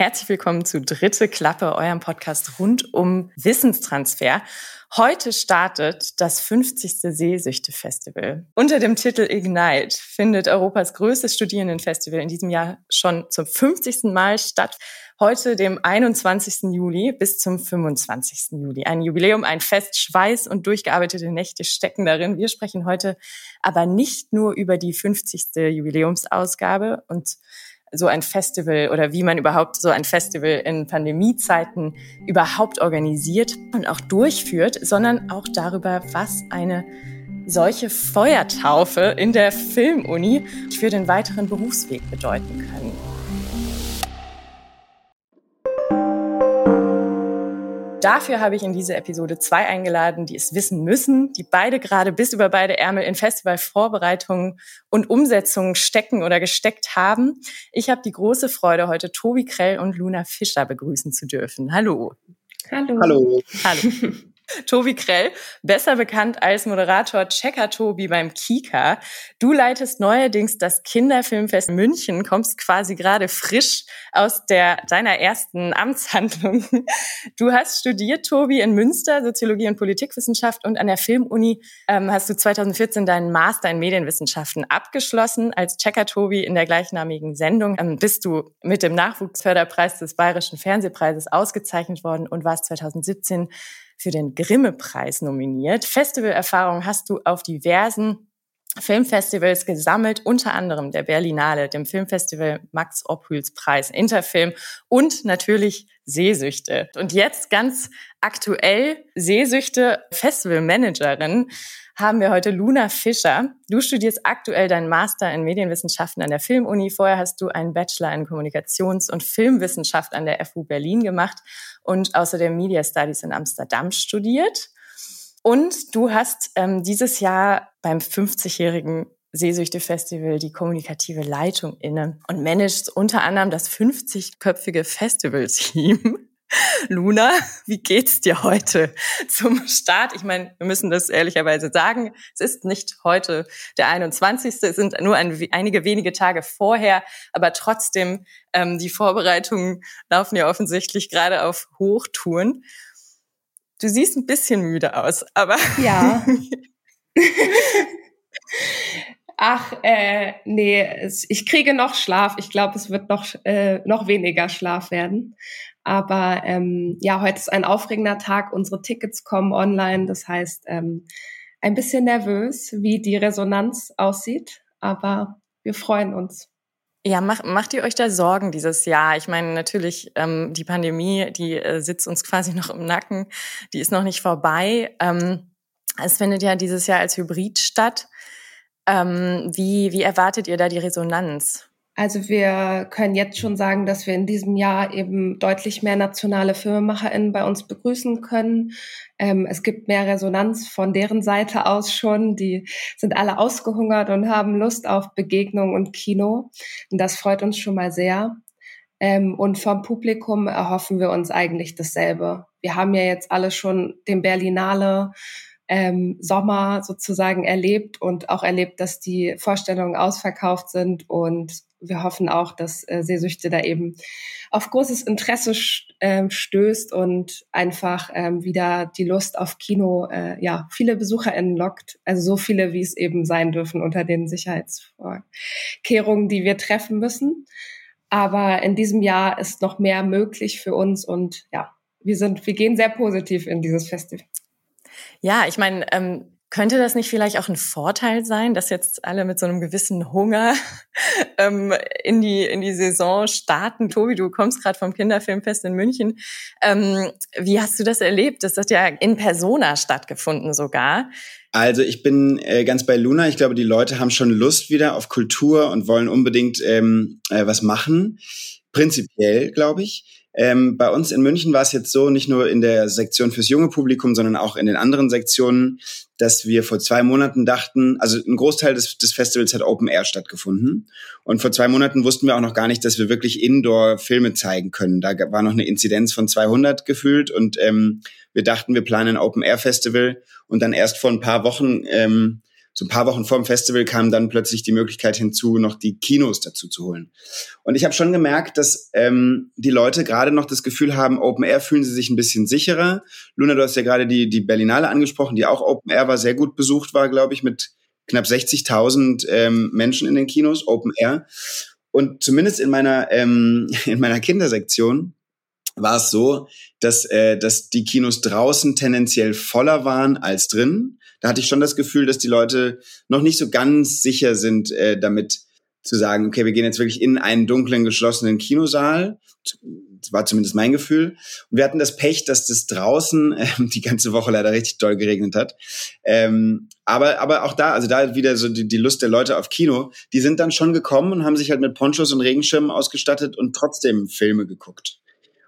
Herzlich willkommen zu Dritte Klappe, eurem Podcast rund um Wissenstransfer. Heute startet das 50. Seesüchte-Festival. Unter dem Titel Ignite findet Europas größtes Studierendenfestival in diesem Jahr schon zum 50. Mal statt. Heute, dem 21. Juli bis zum 25. Juli. Ein Jubiläum, ein Fest, Schweiß und durchgearbeitete Nächte stecken darin. Wir sprechen heute aber nicht nur über die 50. Jubiläumsausgabe und so ein Festival oder wie man überhaupt so ein Festival in Pandemiezeiten überhaupt organisiert und auch durchführt, sondern auch darüber, was eine solche Feuertaufe in der Filmuni für den weiteren Berufsweg bedeuten kann. Dafür habe ich in diese Episode zwei eingeladen, die es wissen müssen, die beide gerade bis über beide Ärmel in Festivalvorbereitungen und Umsetzungen stecken oder gesteckt haben. Ich habe die große Freude, heute Tobi Krell und Luna Fischer begrüßen zu dürfen. Hallo. Hallo. Hallo. Hallo. Tobi Krell, besser bekannt als Moderator Checker Tobi beim Kika. Du leitest neuerdings das Kinderfilmfest München, kommst quasi gerade frisch aus der, deiner ersten Amtshandlung. Du hast studiert, Tobi, in Münster, Soziologie und Politikwissenschaft und an der Filmuni ähm, hast du 2014 deinen Master in Medienwissenschaften abgeschlossen. Als Checker Tobi in der gleichnamigen Sendung ähm, bist du mit dem Nachwuchsförderpreis des Bayerischen Fernsehpreises ausgezeichnet worden und warst 2017 für den Grimme-Preis nominiert. Festivalerfahrung hast du auf diversen Filmfestivals gesammelt, unter anderem der Berlinale, dem Filmfestival Max Ophüls Preis, Interfilm und natürlich Sehsüchte. Und jetzt ganz aktuell Sehsüchte Festivalmanagerin haben wir heute Luna Fischer. Du studierst aktuell deinen Master in Medienwissenschaften an der Filmuni. Vorher hast du einen Bachelor in Kommunikations- und Filmwissenschaft an der FU Berlin gemacht und außerdem Media Studies in Amsterdam studiert. Und du hast ähm, dieses Jahr beim 50-jährigen Sehsüchte-Festival die kommunikative Leitung inne und managst unter anderem das 50-köpfige Festival-Team. Luna, wie geht's dir heute zum Start? Ich meine, wir müssen das ehrlicherweise sagen. Es ist nicht heute der 21. Es sind nur ein, einige wenige Tage vorher, aber trotzdem, ähm, die Vorbereitungen laufen ja offensichtlich gerade auf Hochtouren. Du siehst ein bisschen müde aus, aber. Ja. Ach, äh, nee, es, ich kriege noch Schlaf. Ich glaube, es wird noch, äh, noch weniger Schlaf werden. Aber ähm, ja, heute ist ein aufregender Tag. Unsere Tickets kommen online. Das heißt, ähm, ein bisschen nervös, wie die Resonanz aussieht. Aber wir freuen uns. Ja, mach, macht ihr euch da Sorgen dieses Jahr? Ich meine, natürlich, ähm, die Pandemie, die äh, sitzt uns quasi noch im Nacken, die ist noch nicht vorbei. Ähm, es findet ja dieses Jahr als Hybrid statt. Ähm, wie, wie erwartet ihr da die Resonanz? Also wir können jetzt schon sagen, dass wir in diesem Jahr eben deutlich mehr nationale FilmemacherInnen bei uns begrüßen können. Ähm, es gibt mehr Resonanz von deren Seite aus schon. Die sind alle ausgehungert und haben Lust auf Begegnung und Kino. Und das freut uns schon mal sehr. Ähm, und vom Publikum erhoffen wir uns eigentlich dasselbe. Wir haben ja jetzt alle schon den Berlinale ähm, Sommer sozusagen erlebt und auch erlebt, dass die Vorstellungen ausverkauft sind und wir hoffen auch, dass äh, Sehsüchte da eben auf großes Interesse äh, stößt und einfach ähm, wieder die Lust auf Kino, äh, ja, viele BesucherInnen lockt. Also so viele, wie es eben sein dürfen unter den Sicherheitsvorkehrungen, die wir treffen müssen. Aber in diesem Jahr ist noch mehr möglich für uns und ja, wir sind, wir gehen sehr positiv in dieses Festival. Ja, ich meine, ähm, könnte das nicht vielleicht auch ein Vorteil sein, dass jetzt alle mit so einem gewissen Hunger ähm, in die in die Saison starten? Tobi, du kommst gerade vom Kinderfilmfest in München. Ähm, wie hast du das erlebt? Das hat ja in Persona stattgefunden sogar. Also ich bin äh, ganz bei Luna. Ich glaube, die Leute haben schon Lust wieder auf Kultur und wollen unbedingt ähm, äh, was machen. Prinzipiell, glaube ich. Ähm, bei uns in München war es jetzt so, nicht nur in der Sektion fürs junge Publikum, sondern auch in den anderen Sektionen, dass wir vor zwei Monaten dachten, also ein Großteil des, des Festivals hat Open Air stattgefunden. Und vor zwei Monaten wussten wir auch noch gar nicht, dass wir wirklich Indoor-Filme zeigen können. Da war noch eine Inzidenz von 200 gefühlt und ähm, wir dachten, wir planen ein Open Air Festival und dann erst vor ein paar Wochen ähm, so ein paar Wochen vor dem Festival kam dann plötzlich die Möglichkeit hinzu, noch die Kinos dazu zu holen. Und ich habe schon gemerkt, dass ähm, die Leute gerade noch das Gefühl haben, Open Air fühlen sie sich ein bisschen sicherer. Luna, du hast ja gerade die, die Berlinale angesprochen, die auch Open Air war, sehr gut besucht war, glaube ich, mit knapp 60.000 ähm, Menschen in den Kinos, Open Air. Und zumindest in meiner, ähm, in meiner Kindersektion war es so, dass, äh, dass die Kinos draußen tendenziell voller waren als drin da hatte ich schon das Gefühl, dass die Leute noch nicht so ganz sicher sind, äh, damit zu sagen, okay, wir gehen jetzt wirklich in einen dunklen, geschlossenen Kinosaal. Das war zumindest mein Gefühl. Und wir hatten das Pech, dass das draußen äh, die ganze Woche leider richtig doll geregnet hat. Ähm, aber, aber auch da, also da wieder so die, die Lust der Leute auf Kino, die sind dann schon gekommen und haben sich halt mit Ponchos und Regenschirmen ausgestattet und trotzdem Filme geguckt.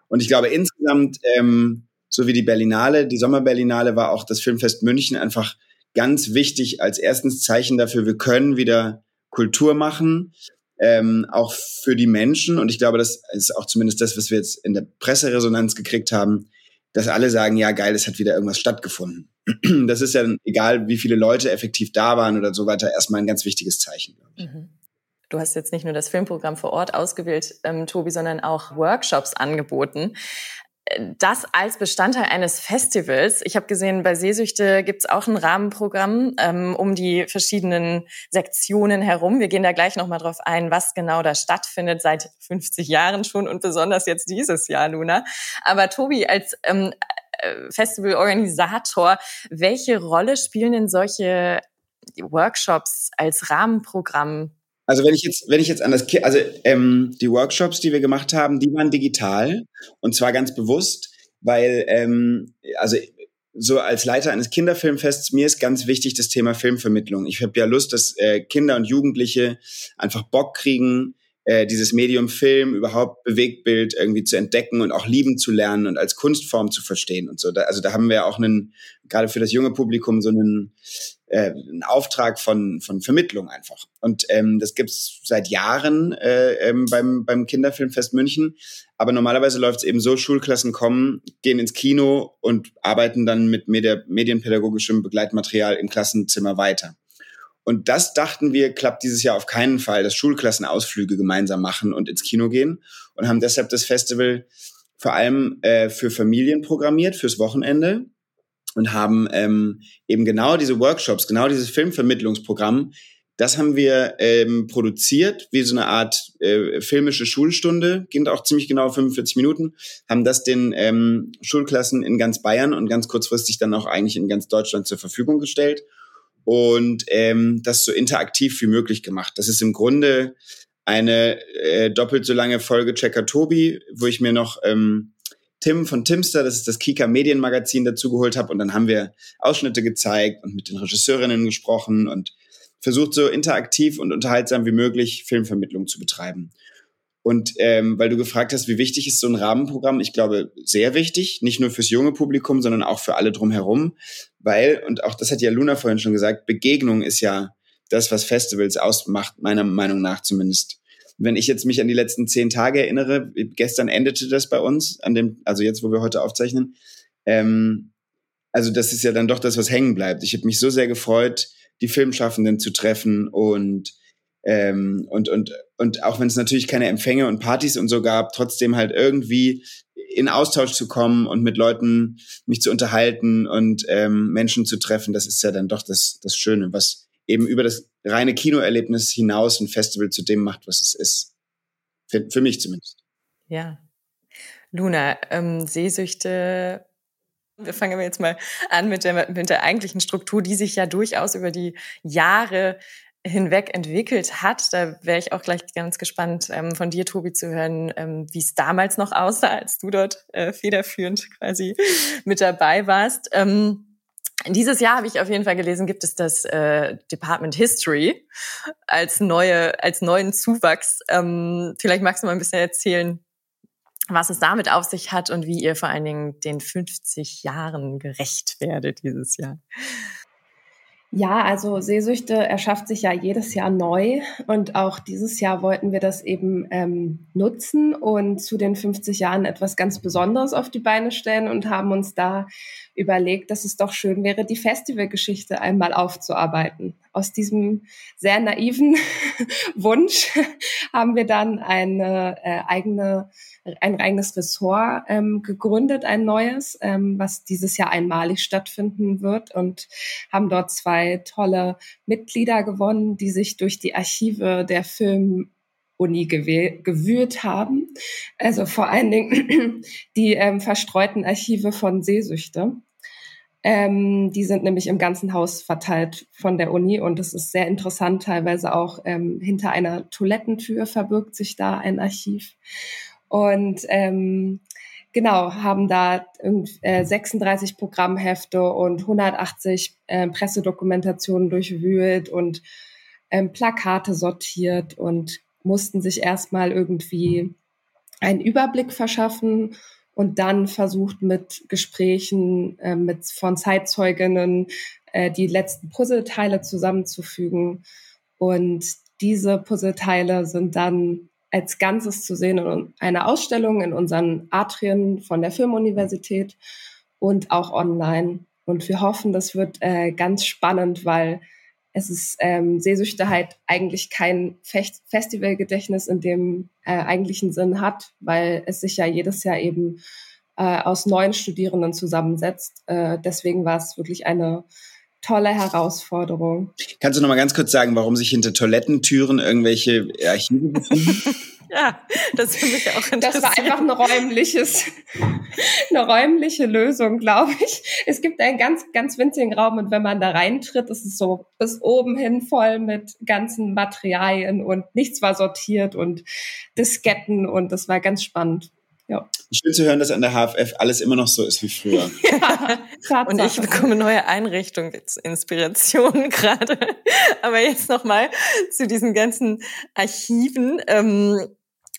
Und ich glaube, insgesamt ähm, so wie die Berlinale, die Sommerberlinale war auch das Filmfest München einfach ganz wichtig als erstens Zeichen dafür, wir können wieder Kultur machen, ähm, auch für die Menschen. Und ich glaube, das ist auch zumindest das, was wir jetzt in der Presseresonanz gekriegt haben, dass alle sagen, ja geil, es hat wieder irgendwas stattgefunden. Das ist ja egal, wie viele Leute effektiv da waren oder so weiter, erstmal ein ganz wichtiges Zeichen. Mhm. Du hast jetzt nicht nur das Filmprogramm vor Ort ausgewählt, ähm, Tobi, sondern auch Workshops angeboten das als Bestandteil eines Festivals. Ich habe gesehen, bei Sehsüchte gibt es auch ein Rahmenprogramm ähm, um die verschiedenen Sektionen herum. Wir gehen da gleich nochmal drauf ein, was genau da stattfindet, seit 50 Jahren schon und besonders jetzt dieses Jahr, Luna. Aber Tobi, als ähm, äh, Festivalorganisator, welche Rolle spielen denn solche Workshops als Rahmenprogramm also wenn ich jetzt, wenn ich jetzt an das, Ki also ähm, die Workshops, die wir gemacht haben, die waren digital und zwar ganz bewusst, weil ähm, also so als Leiter eines Kinderfilmfests mir ist ganz wichtig das Thema Filmvermittlung. Ich habe ja Lust, dass äh, Kinder und Jugendliche einfach Bock kriegen, äh, dieses Medium Film überhaupt Bewegtbild irgendwie zu entdecken und auch lieben zu lernen und als Kunstform zu verstehen und so. Da, also da haben wir auch einen gerade für das junge Publikum so einen äh, ein Auftrag von, von Vermittlung einfach. Und ähm, das gibt's seit Jahren äh, ähm, beim, beim Kinderfilmfest München. Aber normalerweise läuft es eben so, Schulklassen kommen, gehen ins Kino und arbeiten dann mit Medi medienpädagogischem Begleitmaterial im Klassenzimmer weiter. Und das dachten wir, klappt dieses Jahr auf keinen Fall, dass Schulklassen Ausflüge gemeinsam machen und ins Kino gehen und haben deshalb das Festival vor allem äh, für Familien programmiert, fürs Wochenende und haben ähm, eben genau diese Workshops, genau dieses Filmvermittlungsprogramm, das haben wir ähm, produziert, wie so eine Art äh, filmische Schulstunde, geht auch ziemlich genau 45 Minuten, haben das den ähm, Schulklassen in ganz Bayern und ganz kurzfristig dann auch eigentlich in ganz Deutschland zur Verfügung gestellt und ähm, das so interaktiv wie möglich gemacht. Das ist im Grunde eine äh, doppelt so lange Folge Checker Tobi, wo ich mir noch ähm, Tim von Timster, das ist das Kika Medienmagazin, dazugeholt habe. Und dann haben wir Ausschnitte gezeigt und mit den Regisseurinnen gesprochen und versucht so interaktiv und unterhaltsam wie möglich Filmvermittlung zu betreiben. Und ähm, weil du gefragt hast, wie wichtig ist so ein Rahmenprogramm, ich glaube, sehr wichtig, nicht nur fürs junge Publikum, sondern auch für alle drumherum, weil, und auch das hat ja Luna vorhin schon gesagt, Begegnung ist ja das, was Festivals ausmacht, meiner Meinung nach zumindest wenn ich jetzt mich an die letzten zehn Tage erinnere, gestern endete das bei uns, an dem, also jetzt, wo wir heute aufzeichnen. Ähm, also das ist ja dann doch das, was hängen bleibt. Ich habe mich so sehr gefreut, die Filmschaffenden zu treffen und ähm, und und und auch wenn es natürlich keine Empfänge und Partys und so gab, trotzdem halt irgendwie in Austausch zu kommen und mit Leuten mich zu unterhalten und ähm, Menschen zu treffen, das ist ja dann doch das das Schöne, was eben über das reine Kinoerlebnis hinaus ein Festival zu dem macht, was es ist. Für, für mich zumindest. Ja. Luna, ähm, Sehsüchte wir fangen jetzt mal an mit der, mit der eigentlichen Struktur, die sich ja durchaus über die Jahre hinweg entwickelt hat. Da wäre ich auch gleich ganz gespannt, ähm, von dir, Tobi, zu hören, ähm, wie es damals noch aussah, als du dort äh, federführend quasi mit dabei warst. Ähm, dieses Jahr habe ich auf jeden Fall gelesen, gibt es das äh, Department History als neue, als neuen Zuwachs. Ähm, vielleicht magst du mal ein bisschen erzählen, was es damit auf sich hat und wie ihr vor allen Dingen den 50 Jahren gerecht werdet dieses Jahr. Ja, also Sehsüchte erschafft sich ja jedes Jahr neu und auch dieses Jahr wollten wir das eben ähm, nutzen und zu den 50 Jahren etwas ganz Besonderes auf die Beine stellen und haben uns da überlegt, dass es doch schön wäre, die Festivalgeschichte einmal aufzuarbeiten. Aus diesem sehr naiven Wunsch haben wir dann eine äh, eigene, ein eigenes Ressort ähm, gegründet, ein neues, ähm, was dieses Jahr einmalig stattfinden wird und haben dort zwei tolle Mitglieder gewonnen, die sich durch die Archive der Film Uni gewühlt haben. Also vor allen Dingen die ähm, verstreuten Archive von Sehsüchte. Ähm, die sind nämlich im ganzen Haus verteilt von der Uni und es ist sehr interessant, teilweise auch ähm, hinter einer Toilettentür verbirgt sich da ein Archiv. Und ähm, genau, haben da äh, 36 Programmhefte und 180 äh, Pressedokumentationen durchwühlt und ähm, Plakate sortiert und mussten sich erstmal irgendwie einen Überblick verschaffen und dann versucht mit Gesprächen äh, mit von Zeitzeuginnen äh, die letzten Puzzleteile zusammenzufügen und diese Puzzleteile sind dann als Ganzes zu sehen in einer Ausstellung in unseren Atrien von der Filmuniversität und auch online. Und wir hoffen, das wird äh, ganz spannend, weil es ist ähm, Sehsüchte halt eigentlich kein Fest Festivalgedächtnis in dem äh, eigentlichen Sinn hat, weil es sich ja jedes Jahr eben äh, aus neuen Studierenden zusammensetzt. Äh, deswegen war es wirklich eine tolle Herausforderung. Kannst du noch mal ganz kurz sagen, warum sich hinter Toilettentüren irgendwelche Archive befinden? ja, das finde ich auch interessant. Das war einfach ein räumliches, eine räumliche Lösung, glaube ich. Es gibt einen ganz, ganz winzigen Raum und wenn man da reintritt, ist es so bis oben hin voll mit ganzen Materialien und nichts war sortiert und Disketten und das war ganz spannend. Ja. Schön zu hören, dass an der HFF alles immer noch so ist wie früher. ja, und ich bekomme neue Einrichtungsinspirationen gerade. Aber jetzt nochmal zu diesen ganzen Archiven. Ähm,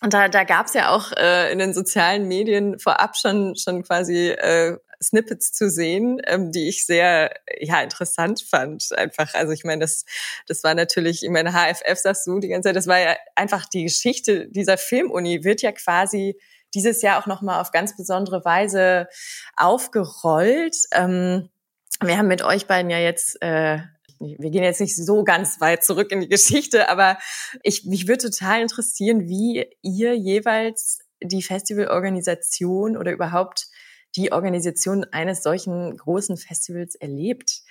und da, da gab es ja auch äh, in den sozialen Medien vorab schon, schon quasi äh, Snippets zu sehen, ähm, die ich sehr ja interessant fand. Einfach, also ich meine, das das war natürlich, ich meine, HFF sagst du die ganze Zeit, das war ja einfach die Geschichte dieser Filmuni wird ja quasi dieses Jahr auch nochmal auf ganz besondere Weise aufgerollt. Ähm, wir haben mit euch beiden ja jetzt äh, wir gehen jetzt nicht so ganz weit zurück in die Geschichte, aber ich, mich würde total interessieren, wie ihr jeweils die Festivalorganisation oder überhaupt die Organisation eines solchen großen Festivals erlebt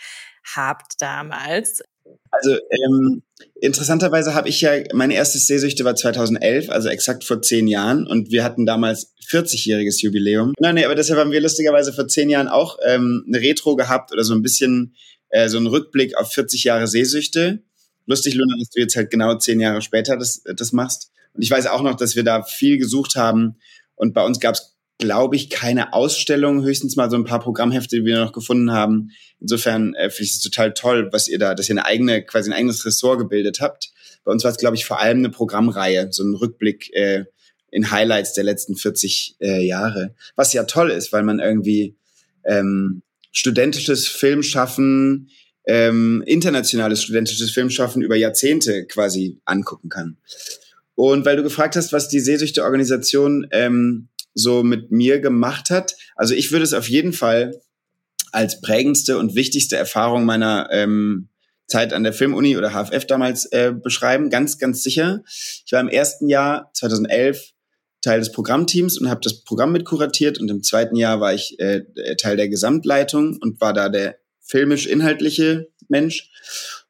habt damals. Also ähm, interessanterweise habe ich ja, meine erste Sehsüchte war 2011, also exakt vor zehn Jahren und wir hatten damals 40-jähriges Jubiläum. Nein, nee, aber deshalb haben wir lustigerweise vor zehn Jahren auch ähm, eine Retro gehabt oder so ein bisschen äh, so einen Rückblick auf 40 Jahre Sehsüchte. Lustig, Luna, dass du jetzt halt genau zehn Jahre später das, das machst. Und ich weiß auch noch, dass wir da viel gesucht haben und bei uns gab es glaube ich, keine Ausstellung, höchstens mal so ein paar Programmhefte, die wir noch gefunden haben. Insofern äh, finde ich es total toll, was ihr da, dass ihr eine eigene, quasi ein eigenes Ressort gebildet habt. Bei uns war es, glaube ich, vor allem eine Programmreihe, so ein Rückblick äh, in Highlights der letzten 40 äh, Jahre. Was ja toll ist, weil man irgendwie ähm, studentisches Filmschaffen, ähm, internationales studentisches Filmschaffen über Jahrzehnte quasi angucken kann. Und weil du gefragt hast, was die Sehsüchte-Organisation ähm, so mit mir gemacht hat. Also ich würde es auf jeden Fall als prägendste und wichtigste Erfahrung meiner ähm, Zeit an der Filmuni oder HFF damals äh, beschreiben, ganz, ganz sicher. Ich war im ersten Jahr 2011 Teil des Programmteams und habe das Programm mit kuratiert und im zweiten Jahr war ich äh, Teil der Gesamtleitung und war da der filmisch-inhaltliche Mensch.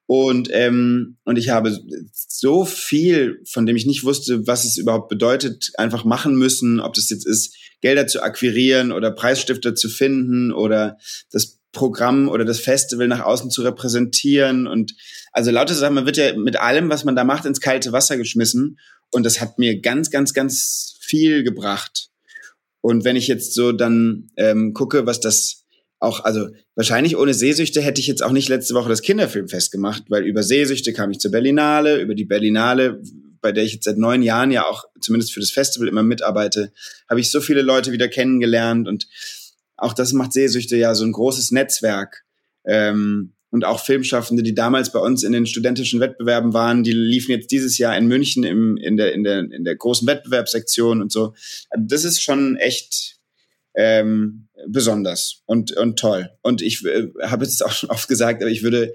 Und, ähm, und ich habe so viel, von dem ich nicht wusste, was es überhaupt bedeutet, einfach machen müssen, ob das jetzt ist, Gelder zu akquirieren oder Preisstifter zu finden oder das Programm oder das Festival nach außen zu repräsentieren. Und also lauter Sachen, man wird ja mit allem, was man da macht, ins kalte Wasser geschmissen. Und das hat mir ganz, ganz, ganz viel gebracht. Und wenn ich jetzt so dann ähm, gucke, was das auch, also wahrscheinlich ohne Sehsüchte hätte ich jetzt auch nicht letzte Woche das Kinderfilmfest gemacht, weil über Sehsüchte kam ich zur Berlinale, über die Berlinale, bei der ich jetzt seit neun Jahren ja auch zumindest für das Festival immer mitarbeite, habe ich so viele Leute wieder kennengelernt und auch das macht Sehsüchte ja so ein großes Netzwerk. Ähm, und auch Filmschaffende, die damals bei uns in den studentischen Wettbewerben waren, die liefen jetzt dieses Jahr in München im, in, der, in, der, in der großen Wettbewerbssektion und so. Also das ist schon echt ähm, besonders und, und toll. Und ich äh, habe es auch schon oft gesagt, aber ich würde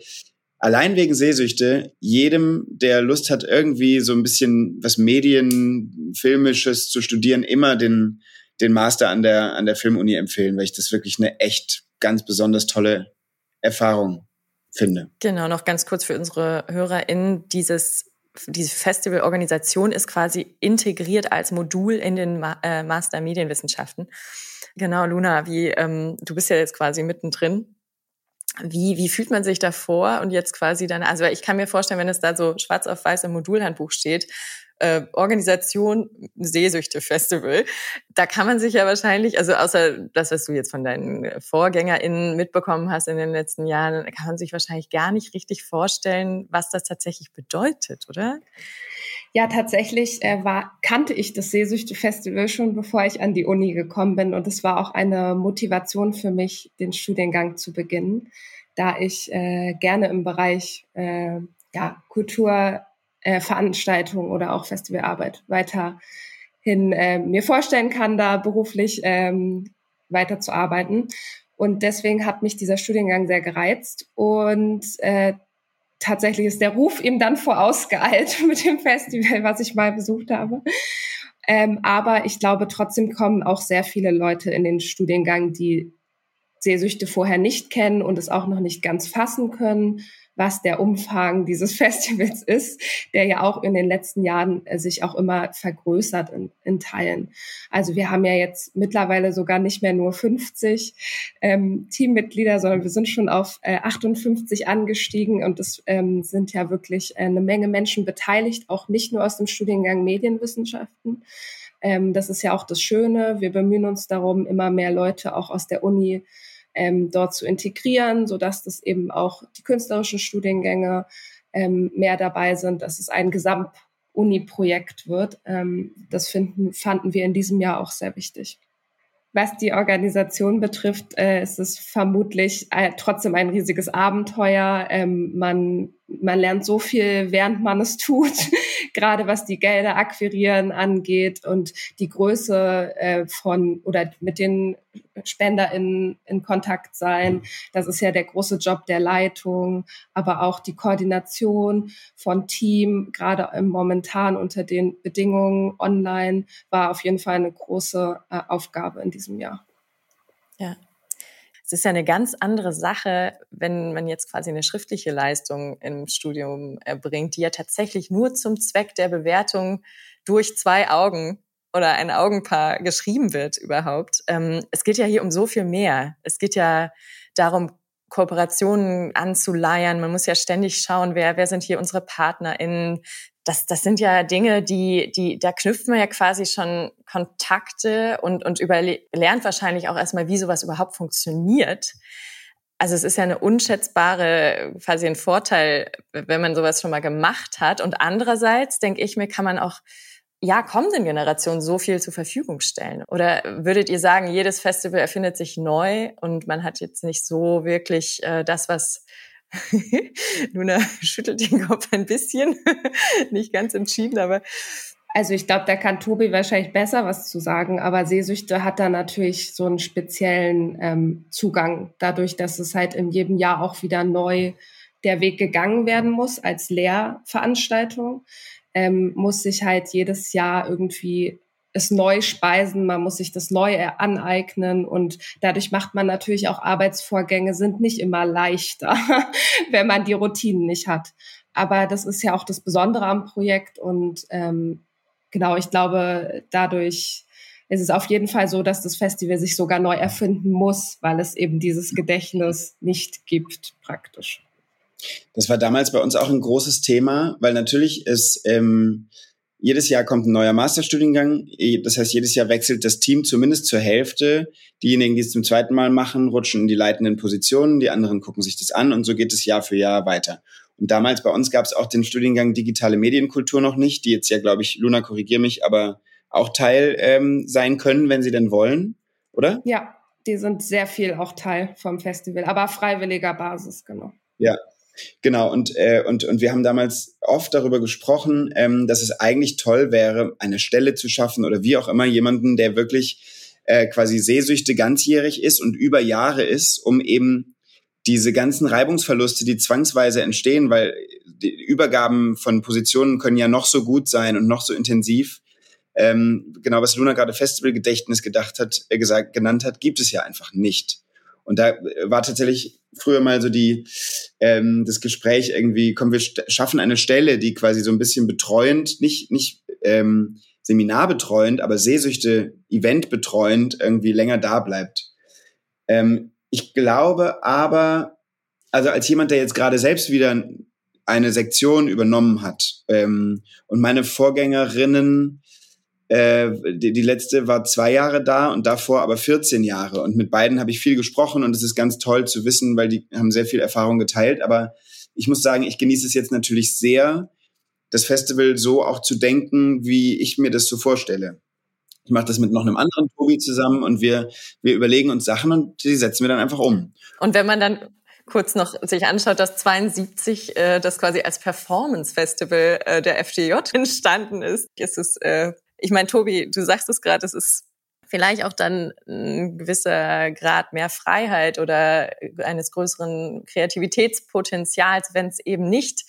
allein wegen Sehsüchte jedem, der Lust hat, irgendwie so ein bisschen was Medien, Filmisches zu studieren, immer den, den Master an der, an der Filmuni empfehlen, weil ich das wirklich eine echt ganz besonders tolle Erfahrung finde. Genau, noch ganz kurz für unsere HörerInnen. Dieses, diese Festivalorganisation ist quasi integriert als Modul in den Ma äh, Master Medienwissenschaften. Genau, Luna, wie, ähm, du bist ja jetzt quasi mittendrin. Wie, wie fühlt man sich davor und jetzt quasi dann, also ich kann mir vorstellen, wenn es da so schwarz auf weiß im Modulhandbuch steht, äh, Organisation Sehsüchte-Festival. Da kann man sich ja wahrscheinlich, also außer das, was du jetzt von deinen VorgängerInnen mitbekommen hast in den letzten Jahren, kann man sich wahrscheinlich gar nicht richtig vorstellen, was das tatsächlich bedeutet, oder? Ja, tatsächlich äh, war, kannte ich das Sehsüchte-Festival schon, bevor ich an die Uni gekommen bin. Und es war auch eine Motivation für mich, den Studiengang zu beginnen, da ich äh, gerne im Bereich äh, ja, Kultur, äh, Veranstaltung oder auch Festivalarbeit weiterhin äh, mir vorstellen kann, da beruflich ähm, weiterzuarbeiten. Und deswegen hat mich dieser Studiengang sehr gereizt und äh, tatsächlich ist der Ruf ihm dann vorausgeeilt mit dem Festival, was ich mal besucht habe. Ähm, aber ich glaube, trotzdem kommen auch sehr viele Leute in den Studiengang, die Sehsüchte vorher nicht kennen und es auch noch nicht ganz fassen können was der Umfang dieses Festivals ist, der ja auch in den letzten Jahren äh, sich auch immer vergrößert in, in Teilen. Also wir haben ja jetzt mittlerweile sogar nicht mehr nur 50 ähm, Teammitglieder, sondern wir sind schon auf äh, 58 angestiegen und es ähm, sind ja wirklich äh, eine Menge Menschen beteiligt, auch nicht nur aus dem Studiengang Medienwissenschaften. Ähm, das ist ja auch das Schöne. Wir bemühen uns darum, immer mehr Leute auch aus der Uni ähm, dort zu integrieren, so dass das eben auch die künstlerischen Studiengänge ähm, mehr dabei sind, dass es ein Gesamt-Uni-Projekt wird. Ähm, das finden, fanden wir in diesem Jahr auch sehr wichtig. Was die Organisation betrifft, äh, ist es vermutlich äh, trotzdem ein riesiges Abenteuer. Ähm, man, man lernt so viel, während man es tut, gerade was die Gelder akquirieren angeht und die Größe äh, von oder mit den SpenderInnen in Kontakt sein. Das ist ja der große Job der Leitung, aber auch die Koordination von Team, gerade momentan unter den Bedingungen online, war auf jeden Fall eine große äh, Aufgabe in diesem Jahr. Ja, es ist ja eine ganz andere Sache, wenn man jetzt quasi eine schriftliche Leistung im Studium erbringt, die ja tatsächlich nur zum Zweck der Bewertung durch zwei Augen oder ein Augenpaar geschrieben wird überhaupt. Ähm, es geht ja hier um so viel mehr. Es geht ja darum, Kooperationen anzuleiern. Man muss ja ständig schauen, wer, wer sind hier unsere PartnerInnen. Das, das sind ja Dinge, die, die, da knüpft man ja quasi schon Kontakte und, und über, lernt wahrscheinlich auch erstmal, wie sowas überhaupt funktioniert. Also es ist ja eine unschätzbare, quasi ein Vorteil, wenn man sowas schon mal gemacht hat. Und andererseits denke ich mir, kann man auch ja, kommenden Generationen so viel zur Verfügung stellen? Oder würdet ihr sagen, jedes Festival erfindet sich neu und man hat jetzt nicht so wirklich äh, das, was Luna schüttelt den Kopf ein bisschen, nicht ganz entschieden, aber also ich glaube, da kann Tobi wahrscheinlich besser was zu sagen, aber Sehsüchte hat da natürlich so einen speziellen ähm, Zugang, dadurch, dass es halt in jedem Jahr auch wieder neu der Weg gegangen werden muss als Lehrveranstaltung. Ähm, muss sich halt jedes Jahr irgendwie es neu speisen, man muss sich das neu aneignen und dadurch macht man natürlich auch Arbeitsvorgänge sind nicht immer leichter, wenn man die Routinen nicht hat. Aber das ist ja auch das Besondere am Projekt und ähm, genau, ich glaube, dadurch ist es auf jeden Fall so, dass das Festival sich sogar neu erfinden muss, weil es eben dieses Gedächtnis nicht gibt praktisch. Das war damals bei uns auch ein großes Thema, weil natürlich ist ähm, jedes Jahr kommt ein neuer Masterstudiengang. Das heißt, jedes Jahr wechselt das Team zumindest zur Hälfte. Diejenigen, die es zum zweiten Mal machen, rutschen in die leitenden Positionen, die anderen gucken sich das an und so geht es Jahr für Jahr weiter. Und damals bei uns gab es auch den Studiengang Digitale Medienkultur noch nicht, die jetzt ja, glaube ich, Luna, korrigier mich, aber auch Teil ähm, sein können, wenn sie denn wollen, oder? Ja, die sind sehr viel auch Teil vom Festival, aber freiwilliger Basis, genau. Ja, Genau, und, äh, und, und wir haben damals oft darüber gesprochen, ähm, dass es eigentlich toll wäre, eine Stelle zu schaffen oder wie auch immer jemanden, der wirklich äh, quasi Sehsüchte ganzjährig ist und über Jahre ist, um eben diese ganzen Reibungsverluste, die zwangsweise entstehen, weil die Übergaben von Positionen können ja noch so gut sein und noch so intensiv. Ähm, genau, was Luna gerade Festivalgedächtnis gedacht hat, äh, gesagt, genannt hat, gibt es ja einfach nicht. Und da war tatsächlich früher mal so die ähm, das Gespräch irgendwie, komm, wir schaffen eine Stelle, die quasi so ein bisschen betreuend, nicht nicht ähm, seminarbetreuend, aber Sehsüchte eventbetreuend irgendwie länger da bleibt. Ähm, ich glaube aber, also als jemand, der jetzt gerade selbst wieder eine Sektion übernommen hat ähm, und meine Vorgängerinnen äh, die, die letzte war zwei Jahre da und davor aber 14 Jahre. Und mit beiden habe ich viel gesprochen und es ist ganz toll zu wissen, weil die haben sehr viel Erfahrung geteilt. Aber ich muss sagen, ich genieße es jetzt natürlich sehr, das Festival so auch zu denken, wie ich mir das so vorstelle. Ich mache das mit noch einem anderen Tobi zusammen und wir, wir überlegen uns Sachen und die setzen wir dann einfach um. Und wenn man dann kurz noch sich anschaut, dass 72 äh, das quasi als Performance Festival äh, der FDJ entstanden ist, ist es äh, ich meine, Tobi, du sagst es gerade, es ist vielleicht auch dann ein gewisser Grad mehr Freiheit oder eines größeren Kreativitätspotenzials, wenn es eben nicht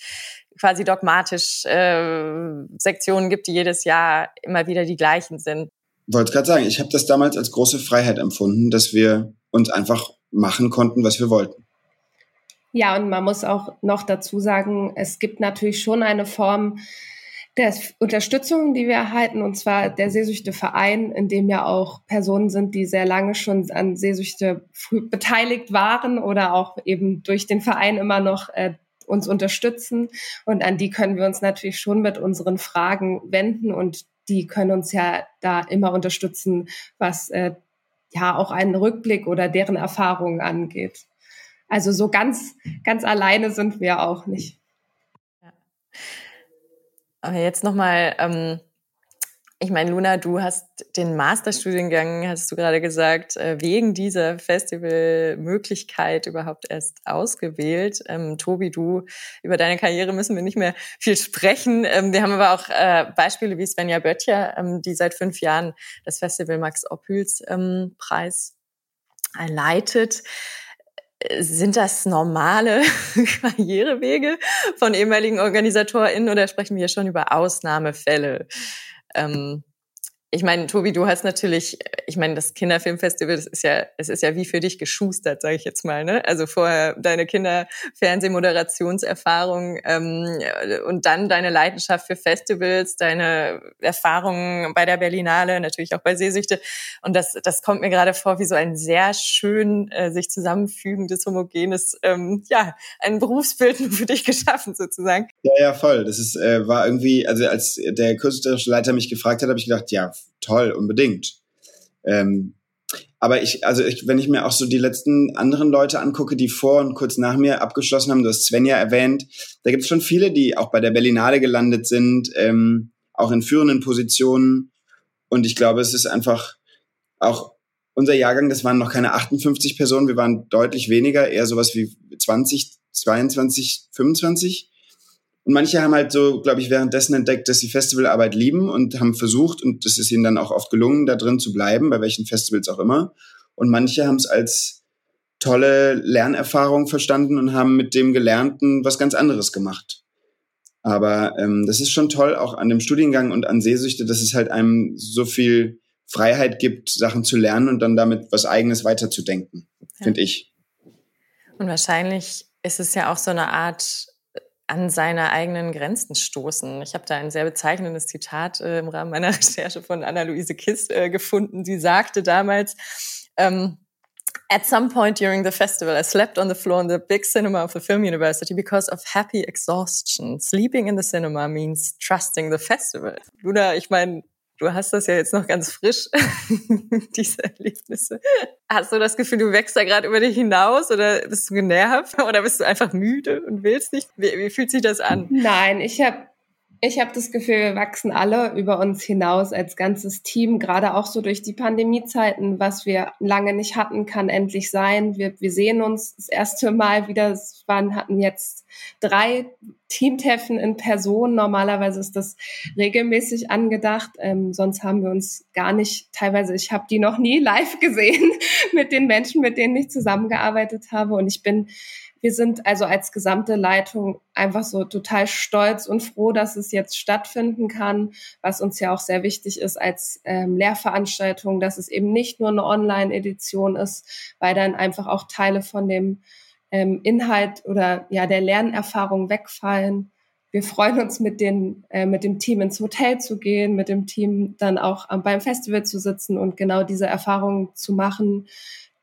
quasi dogmatisch äh, Sektionen gibt, die jedes Jahr immer wieder die gleichen sind. Wollte gerade sagen, ich habe das damals als große Freiheit empfunden, dass wir uns einfach machen konnten, was wir wollten. Ja, und man muss auch noch dazu sagen, es gibt natürlich schon eine Form der Unterstützung, die wir erhalten, und zwar der Sehsüchteverein, in dem ja auch Personen sind, die sehr lange schon an Sehsüchte beteiligt waren oder auch eben durch den Verein immer noch äh, uns unterstützen. Und an die können wir uns natürlich schon mit unseren Fragen wenden und die können uns ja da immer unterstützen, was äh, ja auch einen Rückblick oder deren Erfahrungen angeht. Also so ganz, ganz alleine sind wir auch nicht. Ja. Aber jetzt nochmal, ähm, ich meine, Luna, du hast den Masterstudiengang, hast du gerade gesagt, äh, wegen dieser Festivalmöglichkeit überhaupt erst ausgewählt. Ähm, Tobi, du, über deine Karriere müssen wir nicht mehr viel sprechen. Ähm, wir haben aber auch äh, Beispiele wie Svenja Böttcher, ähm, die seit fünf Jahren das Festival Max Ophüls ähm, Preis leitet. Sind das normale Karrierewege von ehemaligen OrganisatorInnen oder sprechen wir hier schon über Ausnahmefälle? Ähm, ich meine, Tobi, du hast natürlich, ich meine, das Kinderfilmfestival, das ist ja, es ist ja wie für dich geschustert, sage ich jetzt mal, ne? Also vorher deine Kinderfernsehmoderationserfahrung ähm, und dann deine Leidenschaft für Festivals, deine Erfahrungen bei der Berlinale, natürlich auch bei Sehsüchte. Und das, das kommt mir gerade vor wie so ein sehr schön äh, sich zusammenfügendes, homogenes, ähm, ja, ein Berufsbild für dich geschaffen sozusagen. Ja, ja, voll. Das ist, äh, war irgendwie, also als der künstlerische Leiter mich gefragt hat, habe ich gedacht, ja, toll, unbedingt. Ähm, aber ich, also ich, wenn ich mir auch so die letzten anderen Leute angucke, die vor und kurz nach mir abgeschlossen haben, du hast Sven ja erwähnt, da gibt es schon viele, die auch bei der Berlinale gelandet sind, ähm, auch in führenden Positionen. Und ich glaube, es ist einfach auch unser Jahrgang, das waren noch keine 58 Personen, wir waren deutlich weniger, eher sowas wie 20, 22, 25. Und manche haben halt so, glaube ich, währenddessen entdeckt, dass sie Festivalarbeit lieben und haben versucht, und das ist ihnen dann auch oft gelungen, da drin zu bleiben, bei welchen Festivals auch immer. Und manche haben es als tolle Lernerfahrung verstanden und haben mit dem Gelernten was ganz anderes gemacht. Aber ähm, das ist schon toll, auch an dem Studiengang und an Sehsüchte, dass es halt einem so viel Freiheit gibt, Sachen zu lernen und dann damit was Eigenes weiterzudenken, ja. finde ich. Und wahrscheinlich ist es ja auch so eine Art an seine eigenen Grenzen stoßen. Ich habe da ein sehr bezeichnendes Zitat äh, im Rahmen meiner Recherche von Anna-Luise Kiss äh, gefunden. Sie sagte damals, ähm, At some point during the festival, I slept on the floor in the big cinema of the film university because of happy exhaustion. Sleeping in the cinema means trusting the festival. Luna, ich meine, Du hast das ja jetzt noch ganz frisch, diese Erlebnisse. Hast du das Gefühl, du wächst da gerade über dich hinaus oder bist du genervt oder bist du einfach müde und willst nicht? Wie, wie fühlt sich das an? Nein, ich habe Ich habe das Gefühl, wir wachsen alle über uns hinaus als ganzes Team, gerade auch so durch die Pandemiezeiten, was wir lange nicht hatten, kann endlich sein. Wir, wir sehen uns das erste Mal wieder, es waren, hatten jetzt drei Teamtreffen in Person. Normalerweise ist das regelmäßig angedacht. Ähm, sonst haben wir uns gar nicht, teilweise, ich habe die noch nie live gesehen mit den Menschen, mit denen ich zusammengearbeitet habe. Und ich bin wir sind also als gesamte Leitung einfach so total stolz und froh, dass es jetzt stattfinden kann, was uns ja auch sehr wichtig ist als ähm, Lehrveranstaltung, dass es eben nicht nur eine Online-Edition ist, weil dann einfach auch Teile von dem ähm, Inhalt oder ja der Lernerfahrung wegfallen. Wir freuen uns mit den äh, mit dem Team ins Hotel zu gehen, mit dem Team dann auch ähm, beim Festival zu sitzen und genau diese Erfahrungen zu machen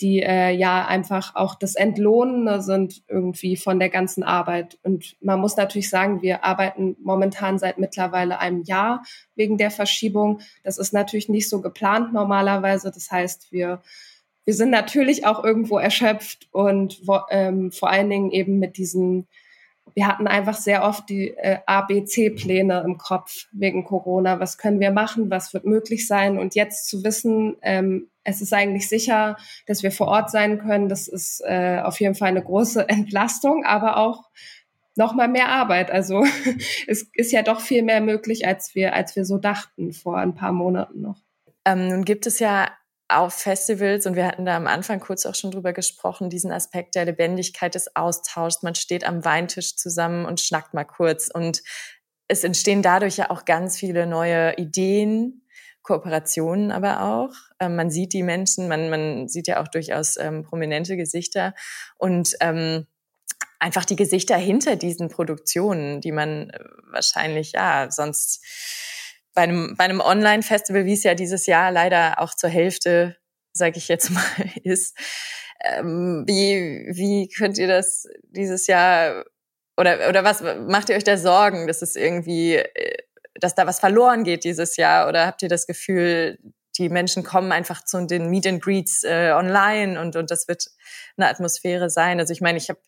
die äh, ja einfach auch das Entlohnende sind irgendwie von der ganzen Arbeit. Und man muss natürlich sagen, wir arbeiten momentan seit mittlerweile einem Jahr wegen der Verschiebung. Das ist natürlich nicht so geplant normalerweise. Das heißt, wir wir sind natürlich auch irgendwo erschöpft und ähm, vor allen Dingen eben mit diesen wir hatten einfach sehr oft die äh, ABC-Pläne im Kopf wegen Corona. Was können wir machen? Was wird möglich sein? Und jetzt zu wissen, ähm, es ist eigentlich sicher, dass wir vor Ort sein können, das ist äh, auf jeden Fall eine große Entlastung, aber auch noch mal mehr Arbeit. Also es ist ja doch viel mehr möglich, als wir, als wir so dachten vor ein paar Monaten noch. Ähm, nun gibt es ja auf Festivals, und wir hatten da am Anfang kurz auch schon drüber gesprochen, diesen Aspekt der Lebendigkeit des Austauschs. Man steht am Weintisch zusammen und schnackt mal kurz. Und es entstehen dadurch ja auch ganz viele neue Ideen, Kooperationen aber auch. Ähm, man sieht die Menschen, man, man sieht ja auch durchaus ähm, prominente Gesichter. Und ähm, einfach die Gesichter hinter diesen Produktionen, die man äh, wahrscheinlich, ja, sonst bei einem, bei einem Online-Festival, wie es ja dieses Jahr leider auch zur Hälfte, sage ich jetzt mal, ist. Ähm, wie, wie könnt ihr das dieses Jahr oder, oder was macht ihr euch da Sorgen, dass es irgendwie, äh, dass da was verloren geht dieses Jahr? Oder habt ihr das Gefühl, die Menschen kommen einfach zu den Meet and Greets äh, online und, und das wird eine Atmosphäre sein? Also ich meine, ich habe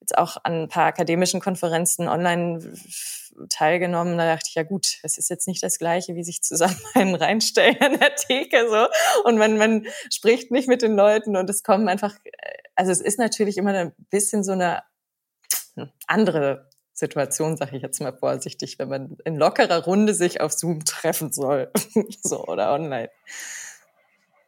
jetzt auch an ein paar akademischen Konferenzen online teilgenommen. Da dachte ich, ja gut, es ist jetzt nicht das Gleiche, wie sich zusammen einen reinstellen an der Theke so. Und man, man spricht nicht mit den Leuten und es kommen einfach, also es ist natürlich immer ein bisschen so eine hm, andere Situation, sage ich jetzt mal vorsichtig, wenn man in lockerer Runde sich auf Zoom treffen soll, so oder online.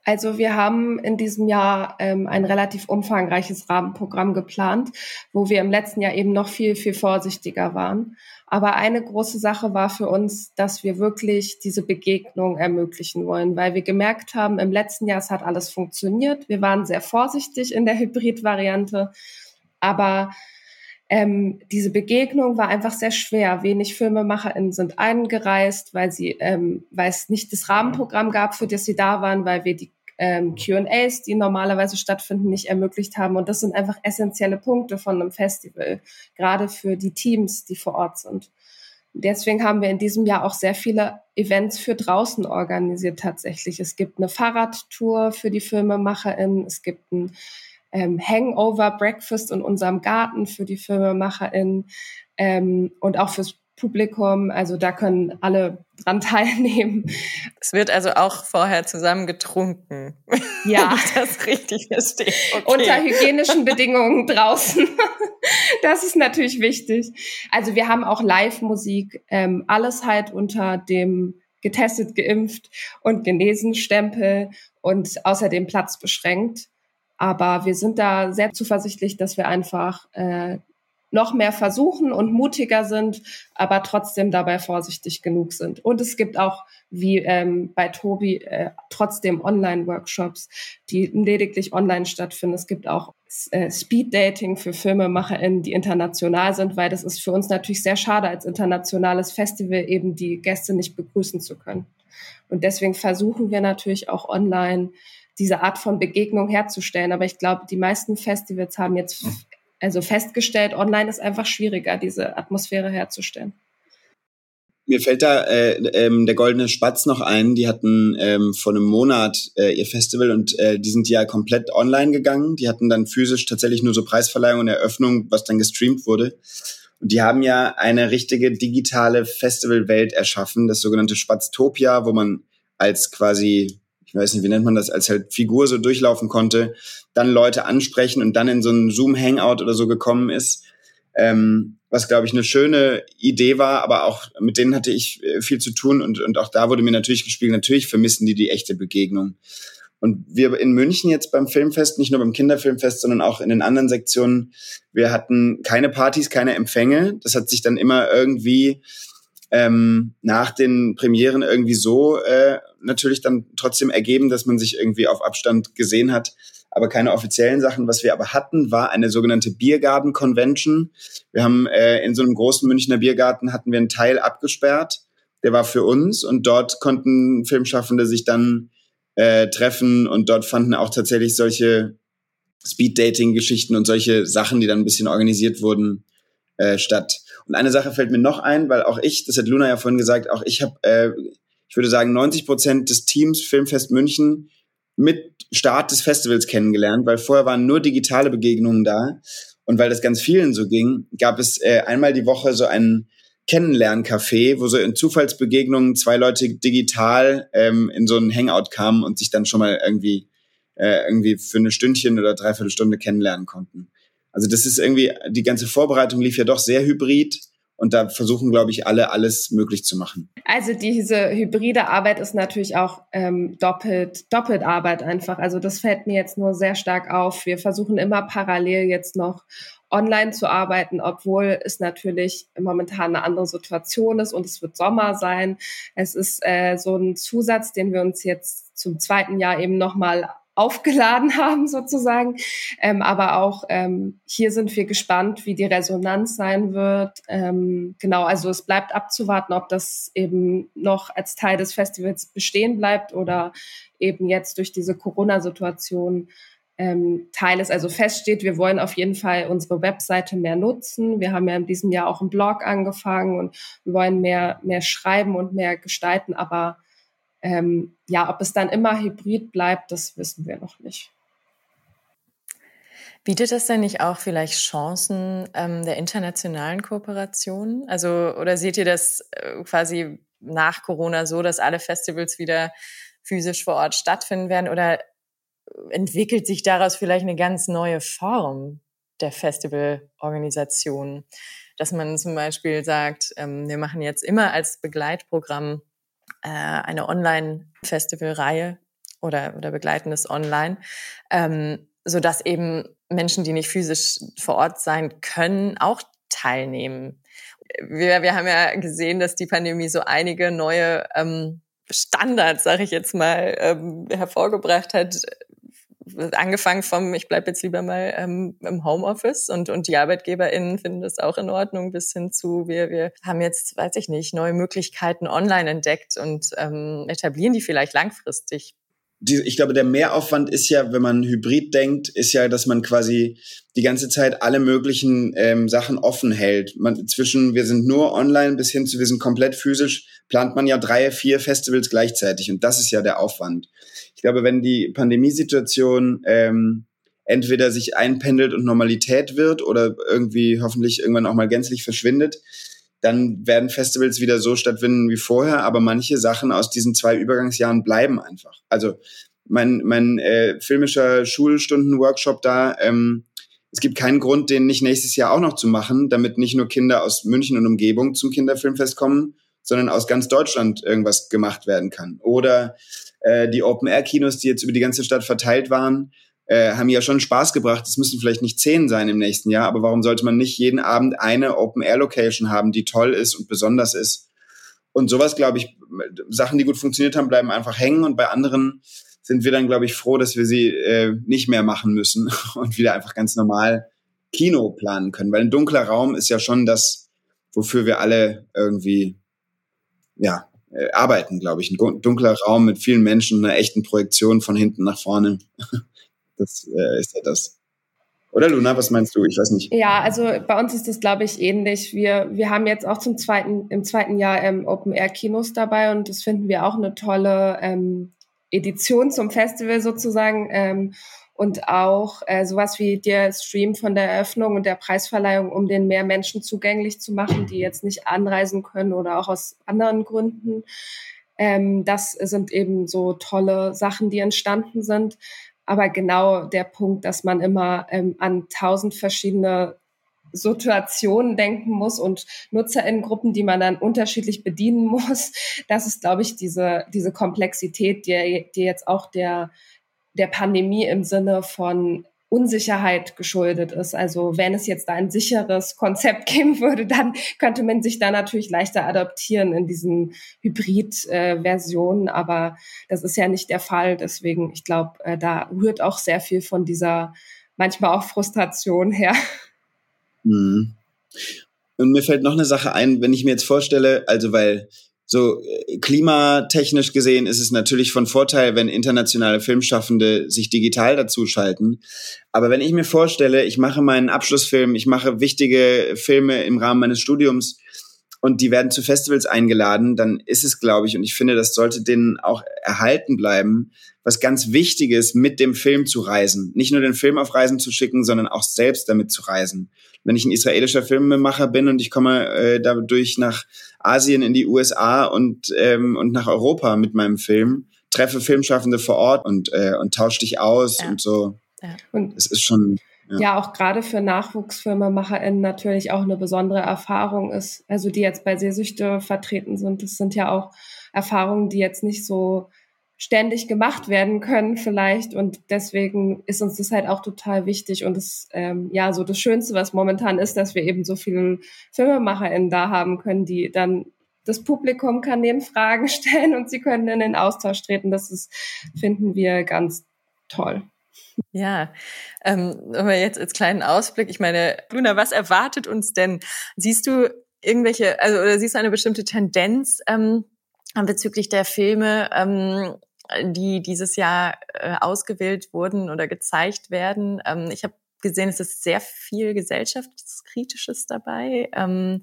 Also wir haben in diesem Jahr ähm, ein relativ umfangreiches Rahmenprogramm geplant, wo wir im letzten Jahr eben noch viel, viel vorsichtiger waren. Aber eine große Sache war für uns, dass wir wirklich diese Begegnung ermöglichen wollen, weil wir gemerkt haben, im letzten Jahr, es hat alles funktioniert. Wir waren sehr vorsichtig in der Hybrid-Variante, aber ähm, diese Begegnung war einfach sehr schwer. Wenig FilmemacherInnen sind eingereist, weil sie, ähm, weil es nicht das Rahmenprogramm gab, für das sie da waren, weil wir die ähm, QAs, die normalerweise stattfinden, nicht ermöglicht haben. Und das sind einfach essentielle Punkte von einem Festival, gerade für die Teams, die vor Ort sind. Deswegen haben wir in diesem Jahr auch sehr viele Events für draußen organisiert tatsächlich. Es gibt eine Fahrradtour für die FilmemacherInnen, es gibt ein ähm, Hangover Breakfast in unserem Garten für die FilmemacherInnen ähm, und auch fürs Publikum. Also da können alle dran teilnehmen. Es wird also auch vorher zusammen getrunken. Ja. Wenn ich das richtig verstehe. Okay. Unter hygienischen Bedingungen draußen. Das ist natürlich wichtig. Also wir haben auch Live-Musik, ähm, alles halt unter dem getestet, geimpft und genesen Stempel und außerdem Platz beschränkt. Aber wir sind da sehr zuversichtlich, dass wir einfach äh, noch mehr versuchen und mutiger sind, aber trotzdem dabei vorsichtig genug sind. Und es gibt auch, wie ähm, bei Tobi, äh, trotzdem Online-Workshops, die lediglich online stattfinden. Es gibt auch äh, Speed-Dating für FilmemacherInnen, die international sind, weil das ist für uns natürlich sehr schade, als internationales Festival eben die Gäste nicht begrüßen zu können. Und deswegen versuchen wir natürlich auch online diese Art von Begegnung herzustellen. Aber ich glaube, die meisten Festivals haben jetzt also festgestellt, online ist einfach schwieriger, diese Atmosphäre herzustellen. Mir fällt da äh, ähm, der Goldene Spatz noch ein. Die hatten ähm, vor einem Monat äh, ihr Festival und äh, die sind ja komplett online gegangen. Die hatten dann physisch tatsächlich nur so Preisverleihung und Eröffnung, was dann gestreamt wurde. Und die haben ja eine richtige digitale Festivalwelt erschaffen, das sogenannte Spatztopia, wo man als quasi, ich weiß nicht, wie nennt man das, als halt Figur so durchlaufen konnte, dann Leute ansprechen und dann in so einen Zoom-Hangout oder so gekommen ist. Ähm, was, glaube ich, eine schöne Idee war, aber auch mit denen hatte ich äh, viel zu tun und, und auch da wurde mir natürlich gespielt, natürlich vermissen die die echte Begegnung. Und wir in München jetzt beim Filmfest, nicht nur beim Kinderfilmfest, sondern auch in den anderen Sektionen, wir hatten keine Partys, keine Empfänge. Das hat sich dann immer irgendwie ähm, nach den Premieren irgendwie so äh, natürlich dann trotzdem ergeben, dass man sich irgendwie auf Abstand gesehen hat, aber keine offiziellen Sachen. Was wir aber hatten, war eine sogenannte Biergarten Convention. Wir haben äh, in so einem großen Münchner Biergarten hatten wir einen Teil abgesperrt, der war für uns und dort konnten Filmschaffende sich dann äh, treffen und dort fanden auch tatsächlich solche Speed-Dating-Geschichten und solche Sachen, die dann ein bisschen organisiert wurden, äh, statt. Und eine Sache fällt mir noch ein, weil auch ich, das hat Luna ja vorhin gesagt, auch ich habe, äh, ich würde sagen, 90 Prozent des Teams Filmfest München mit Start des Festivals kennengelernt, weil vorher waren nur digitale Begegnungen da. Und weil das ganz vielen so ging, gab es äh, einmal die Woche so einen Kennenlerncafé, wo so in Zufallsbegegnungen zwei Leute digital ähm, in so einen Hangout kamen und sich dann schon mal irgendwie äh, irgendwie für eine Stündchen oder dreiviertel Stunde kennenlernen konnten. Also das ist irgendwie, die ganze Vorbereitung lief ja doch sehr hybrid und da versuchen, glaube ich, alle alles möglich zu machen. Also diese hybride Arbeit ist natürlich auch ähm, doppelt, doppelt Arbeit einfach. Also das fällt mir jetzt nur sehr stark auf. Wir versuchen immer parallel jetzt noch online zu arbeiten, obwohl es natürlich momentan eine andere Situation ist und es wird Sommer sein. Es ist äh, so ein Zusatz, den wir uns jetzt zum zweiten Jahr eben nochmal aufgeladen haben sozusagen. Ähm, aber auch ähm, hier sind wir gespannt, wie die Resonanz sein wird. Ähm, genau, also es bleibt abzuwarten, ob das eben noch als Teil des Festivals bestehen bleibt oder eben jetzt durch diese Corona-Situation ähm, Teil ist. Also feststeht, wir wollen auf jeden Fall unsere Webseite mehr nutzen. Wir haben ja in diesem Jahr auch einen Blog angefangen und wir wollen mehr, mehr schreiben und mehr gestalten. Aber ähm, ja, ob es dann immer hybrid bleibt, das wissen wir noch nicht. Bietet das denn nicht auch vielleicht Chancen ähm, der internationalen Kooperation? Also, oder seht ihr das äh, quasi nach Corona so, dass alle Festivals wieder physisch vor Ort stattfinden werden? Oder entwickelt sich daraus vielleicht eine ganz neue Form der Festivalorganisation, dass man zum Beispiel sagt, ähm, wir machen jetzt immer als Begleitprogramm äh, eine Online-Festivalreihe oder, oder begleitendes Online, ähm, so dass eben Menschen, die nicht physisch vor Ort sein können, auch teilnehmen. Wir, wir haben ja gesehen, dass die Pandemie so einige neue ähm, Standards, sage ich jetzt mal, ähm, hervorgebracht hat, angefangen vom, ich bleibe jetzt lieber mal ähm, im Homeoffice und, und die ArbeitgeberInnen finden das auch in Ordnung, bis hin zu, wir, wir haben jetzt, weiß ich nicht, neue Möglichkeiten online entdeckt und ähm, etablieren die vielleicht langfristig die, ich glaube, der Mehraufwand ist ja, wenn man hybrid denkt, ist ja, dass man quasi die ganze Zeit alle möglichen ähm, Sachen offen hält. Man, zwischen wir sind nur online bis hin zu wir sind komplett physisch, plant man ja drei, vier Festivals gleichzeitig und das ist ja der Aufwand. Ich glaube, wenn die Pandemiesituation ähm, entweder sich einpendelt und Normalität wird oder irgendwie hoffentlich irgendwann auch mal gänzlich verschwindet, dann werden Festivals wieder so stattfinden wie vorher, aber manche Sachen aus diesen zwei Übergangsjahren bleiben einfach. Also mein, mein äh, filmischer Schulstunden-Workshop da, ähm, es gibt keinen Grund, den nicht nächstes Jahr auch noch zu machen, damit nicht nur Kinder aus München und Umgebung zum Kinderfilmfest kommen, sondern aus ganz Deutschland irgendwas gemacht werden kann. Oder äh, die Open-Air-Kinos, die jetzt über die ganze Stadt verteilt waren, äh, haben ja schon Spaß gebracht. Es müssen vielleicht nicht zehn sein im nächsten Jahr, aber warum sollte man nicht jeden Abend eine Open-Air-Location haben, die toll ist und besonders ist? Und sowas, glaube ich, Sachen, die gut funktioniert haben, bleiben einfach hängen und bei anderen sind wir dann, glaube ich, froh, dass wir sie äh, nicht mehr machen müssen und wieder einfach ganz normal Kino planen können. Weil ein dunkler Raum ist ja schon das, wofür wir alle irgendwie, ja, äh, arbeiten, glaube ich. Ein dunkler Raum mit vielen Menschen, einer echten Projektion von hinten nach vorne. Das äh, ist ja das. Oder Luna, was meinst du? Ich weiß nicht. Ja, also bei uns ist das, glaube ich, ähnlich. Wir, wir haben jetzt auch zum zweiten, im zweiten Jahr ähm, Open-Air-Kinos dabei und das finden wir auch eine tolle ähm, Edition zum Festival sozusagen. Ähm, und auch äh, sowas wie der Stream von der Eröffnung und der Preisverleihung, um den mehr Menschen zugänglich zu machen, die jetzt nicht anreisen können oder auch aus anderen Gründen. Ähm, das sind eben so tolle Sachen, die entstanden sind. Aber genau der Punkt, dass man immer ähm, an tausend verschiedene Situationen denken muss und Nutzerinnengruppen, die man dann unterschiedlich bedienen muss. Das ist, glaube ich, diese, diese Komplexität, die, die jetzt auch der, der Pandemie im Sinne von Unsicherheit geschuldet ist. Also wenn es jetzt da ein sicheres Konzept geben würde, dann könnte man sich da natürlich leichter adaptieren in diesen Hybrid-Versionen. Aber das ist ja nicht der Fall. Deswegen, ich glaube, äh, da rührt auch sehr viel von dieser manchmal auch Frustration her. Mhm. Und mir fällt noch eine Sache ein, wenn ich mir jetzt vorstelle, also weil so äh, klimatechnisch gesehen ist es natürlich von Vorteil, wenn internationale Filmschaffende sich digital dazuschalten. Aber wenn ich mir vorstelle, ich mache meinen Abschlussfilm, ich mache wichtige Filme im Rahmen meines Studiums und die werden zu Festivals eingeladen, dann ist es, glaube ich, und ich finde, das sollte denen auch erhalten bleiben, was ganz Wichtiges, mit dem Film zu reisen. Nicht nur den Film auf Reisen zu schicken, sondern auch selbst damit zu reisen wenn ich ein israelischer Filmemacher bin und ich komme äh, dadurch nach Asien, in die USA und, ähm, und nach Europa mit meinem Film, treffe Filmschaffende vor Ort und, äh, und tausche dich aus ja. und so. Ja. Und es ist schon. Ja. ja, auch gerade für NachwuchsfilmemacherInnen natürlich auch eine besondere Erfahrung ist, also die jetzt bei Sehsüchte vertreten sind. Das sind ja auch Erfahrungen, die jetzt nicht so ständig gemacht werden können vielleicht und deswegen ist uns das halt auch total wichtig und das ähm, ja so das Schönste, was momentan ist, dass wir eben so viele FilmemacherInnen da haben können, die dann das Publikum kann denen Fragen stellen und sie können in den Austausch treten. Das ist, finden wir ganz toll. Ja, ähm, aber jetzt als kleinen Ausblick, ich meine, Luna, was erwartet uns denn? Siehst du irgendwelche, also oder siehst du eine bestimmte Tendenz ähm, bezüglich der Filme, ähm, die dieses Jahr äh, ausgewählt wurden oder gezeigt werden. Ähm, ich habe gesehen, es ist sehr viel gesellschaftskritisches dabei. Ähm,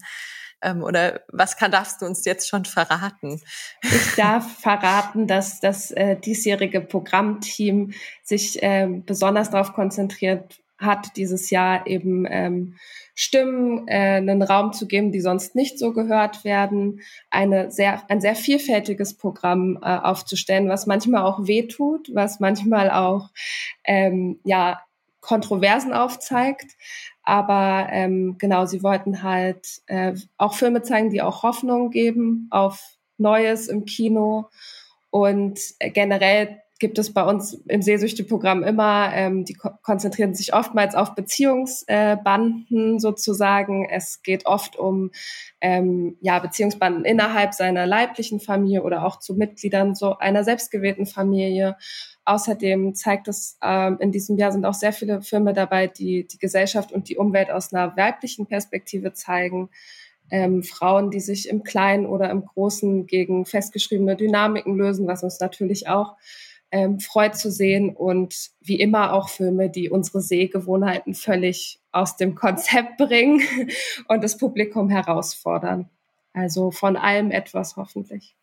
ähm, oder was kann, darfst du uns jetzt schon verraten? Ich darf verraten, dass das äh, diesjährige Programmteam sich äh, besonders darauf konzentriert hat, dieses Jahr eben ähm, Stimmen äh, einen Raum zu geben, die sonst nicht so gehört werden, eine sehr, ein sehr vielfältiges Programm äh, aufzustellen, was manchmal auch wehtut, was manchmal auch ähm, ja Kontroversen aufzeigt. Aber ähm, genau, sie wollten halt äh, auch Filme zeigen, die auch Hoffnung geben auf Neues im Kino. Und äh, generell gibt es bei uns im Sehsüchte-Programm immer, ähm, die ko konzentrieren sich oftmals auf Beziehungsbanden äh, sozusagen. Es geht oft um ähm, ja, Beziehungsbanden innerhalb seiner leiblichen Familie oder auch zu Mitgliedern so einer selbstgewählten Familie. Außerdem zeigt es, ähm, in diesem Jahr sind auch sehr viele Filme dabei, die die Gesellschaft und die Umwelt aus einer weiblichen Perspektive zeigen. Ähm, Frauen, die sich im Kleinen oder im Großen gegen festgeschriebene Dynamiken lösen, was uns natürlich auch ähm, freut zu sehen und wie immer auch Filme, die unsere Sehgewohnheiten völlig aus dem Konzept bringen und das Publikum herausfordern. Also von allem etwas hoffentlich.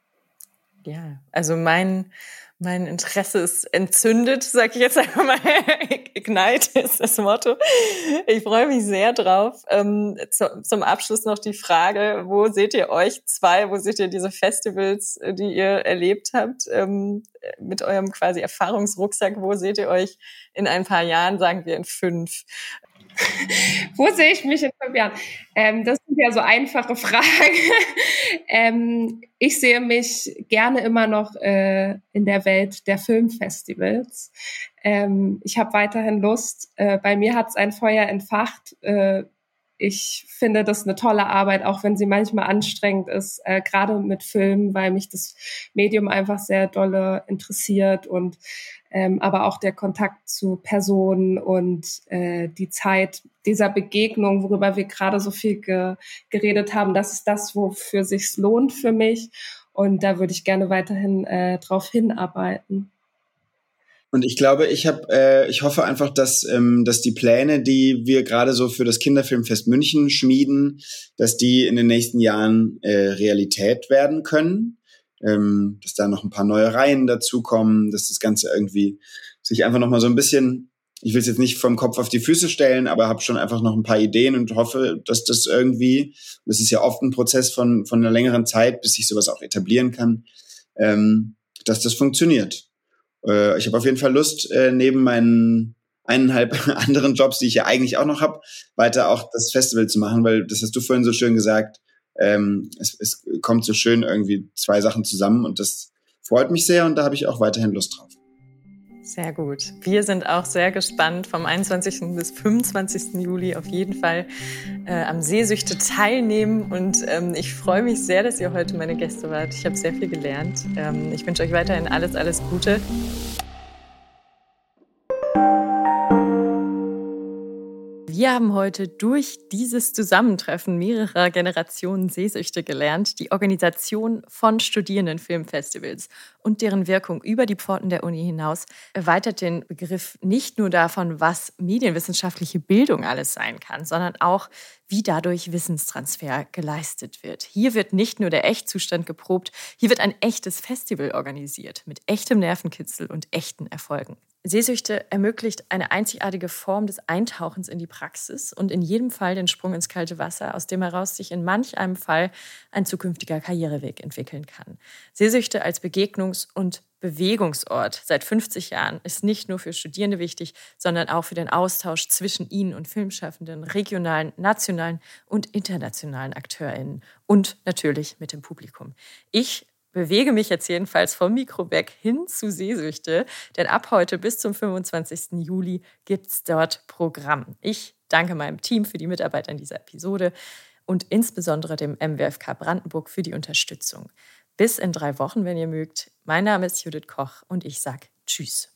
Ja, also mein mein Interesse ist entzündet, sage ich jetzt einfach mal. Ignite ist das Motto. Ich freue mich sehr drauf. Ähm, zu, zum Abschluss noch die Frage, wo seht ihr euch zwei, wo seht ihr diese Festivals, die ihr erlebt habt, ähm, mit eurem quasi Erfahrungsrucksack, wo seht ihr euch in ein paar Jahren, sagen wir in fünf? Wo sehe ich mich in fünf Jahren? Ähm, das ja so einfache Fragen. ähm, ich sehe mich gerne immer noch äh, in der Welt der Filmfestivals. Ähm, ich habe weiterhin Lust. Äh, bei mir hat es ein Feuer entfacht. Äh, ich finde das eine tolle Arbeit, auch wenn sie manchmal anstrengend ist, äh, gerade mit Filmen, weil mich das Medium einfach sehr dolle interessiert und ähm, aber auch der Kontakt zu Personen und äh, die Zeit dieser Begegnung, worüber wir gerade so viel ge geredet haben, das ist das, wofür sich's lohnt für mich. Und da würde ich gerne weiterhin äh, drauf hinarbeiten. Und ich glaube, ich habe, äh, ich hoffe einfach, dass, ähm, dass die Pläne, die wir gerade so für das Kinderfilmfest München schmieden, dass die in den nächsten Jahren äh, Realität werden können. Ähm, dass da noch ein paar neue Reihen dazukommen, dass das Ganze irgendwie sich einfach nochmal so ein bisschen ich will es jetzt nicht vom Kopf auf die Füße stellen, aber habe schon einfach noch ein paar Ideen und hoffe, dass das irgendwie, das ist ja oft ein Prozess von, von einer längeren Zeit, bis sich sowas auch etablieren kann, ähm, dass das funktioniert. Äh, ich habe auf jeden Fall Lust, äh, neben meinen eineinhalb anderen Jobs, die ich ja eigentlich auch noch habe, weiter auch das Festival zu machen, weil das hast du vorhin so schön gesagt, ähm, es, es kommt so schön irgendwie zwei Sachen zusammen und das freut mich sehr und da habe ich auch weiterhin Lust drauf. Sehr gut. Wir sind auch sehr gespannt vom 21. bis 25. Juli auf jeden Fall äh, am Seesüchte teilnehmen und ähm, ich freue mich sehr, dass ihr heute meine Gäste wart. Ich habe sehr viel gelernt. Ähm, ich wünsche euch weiterhin alles, alles Gute. Wir haben heute durch dieses Zusammentreffen mehrerer Generationen Sehsüchte gelernt, die Organisation von Studierendenfilmfestivals und deren Wirkung über die Pforten der Uni hinaus erweitert den Begriff nicht nur davon, was medienwissenschaftliche Bildung alles sein kann, sondern auch, wie dadurch Wissenstransfer geleistet wird. Hier wird nicht nur der Echtzustand geprobt, hier wird ein echtes Festival organisiert mit echtem Nervenkitzel und echten Erfolgen. Sehsüchte ermöglicht eine einzigartige Form des Eintauchens in die Praxis und in jedem Fall den Sprung ins kalte Wasser, aus dem heraus sich in manch einem Fall ein zukünftiger Karriereweg entwickeln kann. Sehsüchte als Begegnungs- und Bewegungsort seit 50 Jahren ist nicht nur für Studierende wichtig, sondern auch für den Austausch zwischen ihnen und Filmschaffenden, regionalen, nationalen und internationalen AkteurInnen und natürlich mit dem Publikum. Ich bewege mich jetzt jedenfalls vom Mikro weg hin zu Sehsüchte, denn ab heute bis zum 25. Juli gibt es dort Programm. Ich danke meinem Team für die Mitarbeit an dieser Episode und insbesondere dem MWFK Brandenburg für die Unterstützung. Bis in drei Wochen, wenn ihr mögt. Mein Name ist Judith Koch und ich sage Tschüss.